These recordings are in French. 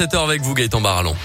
7h avec vous Gaëtan Barallon.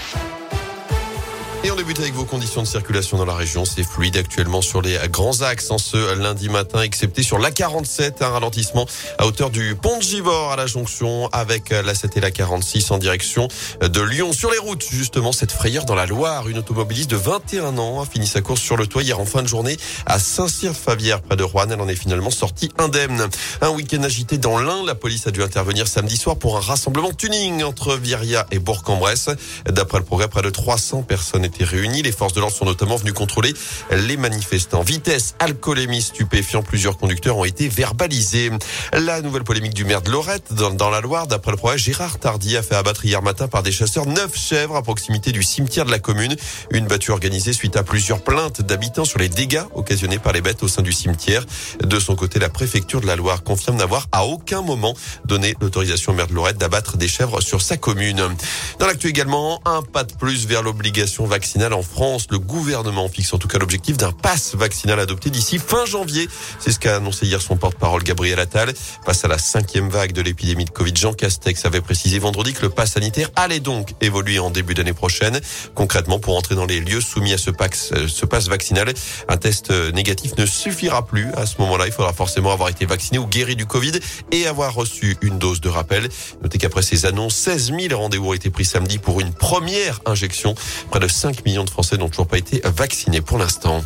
Et on débute avec vos conditions de circulation dans la région. C'est fluide actuellement sur les grands axes en ce lundi matin, excepté sur l'A47, un ralentissement à hauteur du pont de Givor à la jonction avec la 7 et la 46 en direction de Lyon. Sur les routes, justement, cette frayeur dans la Loire. Une automobiliste de 21 ans a fini sa course sur le toit hier en fin de journée à Saint-Cyr-Favière, près de Rouen. Elle en est finalement sortie indemne. Un week-end agité dans l'Ain. La police a dû intervenir samedi soir pour un rassemblement tuning entre Viria et Bourg-en-Bresse. D'après le progrès, près de 300 personnes étaient réunis. Les forces de l'ordre sont notamment venues contrôler les manifestants. Vitesse, alcoolémie, stupéfiant. Plusieurs conducteurs ont été verbalisés. La nouvelle polémique du maire de Lorette dans, la Loire. D'après le progrès, Gérard Tardy a fait abattre hier matin par des chasseurs neuf chèvres à proximité du cimetière de la commune. Une battue organisée suite à plusieurs plaintes d'habitants sur les dégâts occasionnés par les bêtes au sein du cimetière. De son côté, la préfecture de la Loire confirme n'avoir à aucun moment donné l'autorisation au maire de Lorette d'abattre des chèvres sur sa commune. Dans l'actu également, un pas de plus vers l'obligation vaccinale en France. Le gouvernement fixe en tout cas l'objectif d'un pass vaccinal adopté d'ici fin janvier. C'est ce qu'a annoncé hier son porte-parole Gabriel Attal. Face à la cinquième vague de l'épidémie de Covid, Jean Castex avait précisé vendredi que le pass sanitaire allait donc évoluer en début d'année prochaine. Concrètement, pour entrer dans les lieux soumis à ce pass, ce pass vaccinal, un test négatif ne suffira plus. À ce moment-là, il faudra forcément avoir été vacciné ou guéri du Covid et avoir reçu une dose de rappel. Notez qu'après ces annonces, 16 000 rendez-vous ont été pris samedi pour une première injection. Près de 5 millions de Français n'ont toujours pas été vaccinés pour l'instant.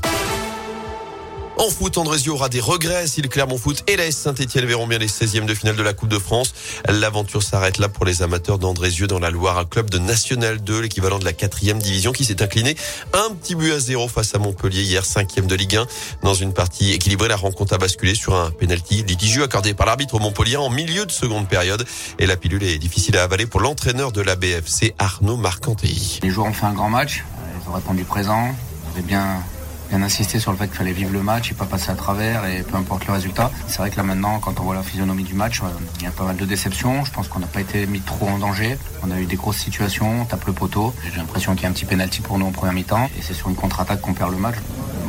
En foot, Andrésio aura des regrets si le Clermont Foot et la Saint-Etienne verront bien les 16e de finale de la Coupe de France. L'aventure s'arrête là pour les amateurs d'Andrézieux dans la Loire, un club de National 2, l'équivalent de la quatrième division qui s'est incliné un petit but à zéro face à Montpellier hier, cinquième de Ligue 1. Dans une partie équilibrée, la rencontre a basculé sur un penalty litigieux accordé par l'arbitre au Montpellier en milieu de seconde période. Et la pilule est difficile à avaler pour l'entraîneur de la BFC, Arnaud Marcantelli. Les joueurs ont fait un grand match. Ils ont répondu présent. Avaient bien bien insisté sur le fait qu'il fallait vivre le match et pas passer à travers et peu importe le résultat. C'est vrai que là maintenant, quand on voit la physionomie du match, euh, il y a pas mal de déceptions. Je pense qu'on n'a pas été mis trop en danger. On a eu des grosses situations, on tape le poteau. J'ai l'impression qu'il y a un petit pénalty pour nous en première mi-temps et c'est sur une contre-attaque qu'on perd le match.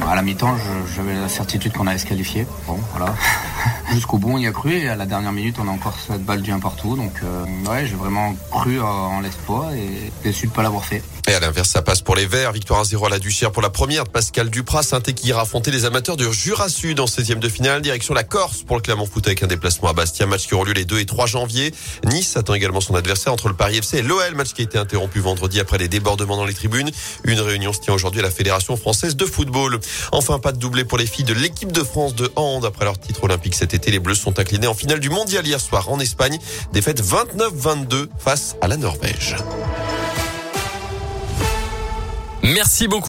À la mi-temps, j'avais la certitude qu'on allait se qualifier. Bon, voilà. Jusqu'au bout, on y a cru et à la dernière minute, on a encore cette balle du un partout. Donc, euh, ouais, j'ai vraiment cru en l'espoir et déçu de ne pas l'avoir fait. Et à l'inverse, ça passe pour les Verts. Victoire 1-0 à la Duchère pour la première de Pascal Duprat. saint qui ira affronter les amateurs du Jura Sud en 16e de finale. Direction la Corse pour le Clermont Foot avec un déplacement à Bastia. Match qui aura lieu les 2 et 3 janvier. Nice attend également son adversaire entre le Paris FC et l'OL. Match qui a été interrompu vendredi après les débordements dans les tribunes. Une réunion se tient aujourd'hui à la Fédération française de football. Enfin, pas de doublé pour les filles de l'équipe de France de hand. Après leur titre olympique cet les Bleus sont inclinés en finale du mondial hier soir en Espagne. Défaite 29-22 face à la Norvège. Merci beaucoup.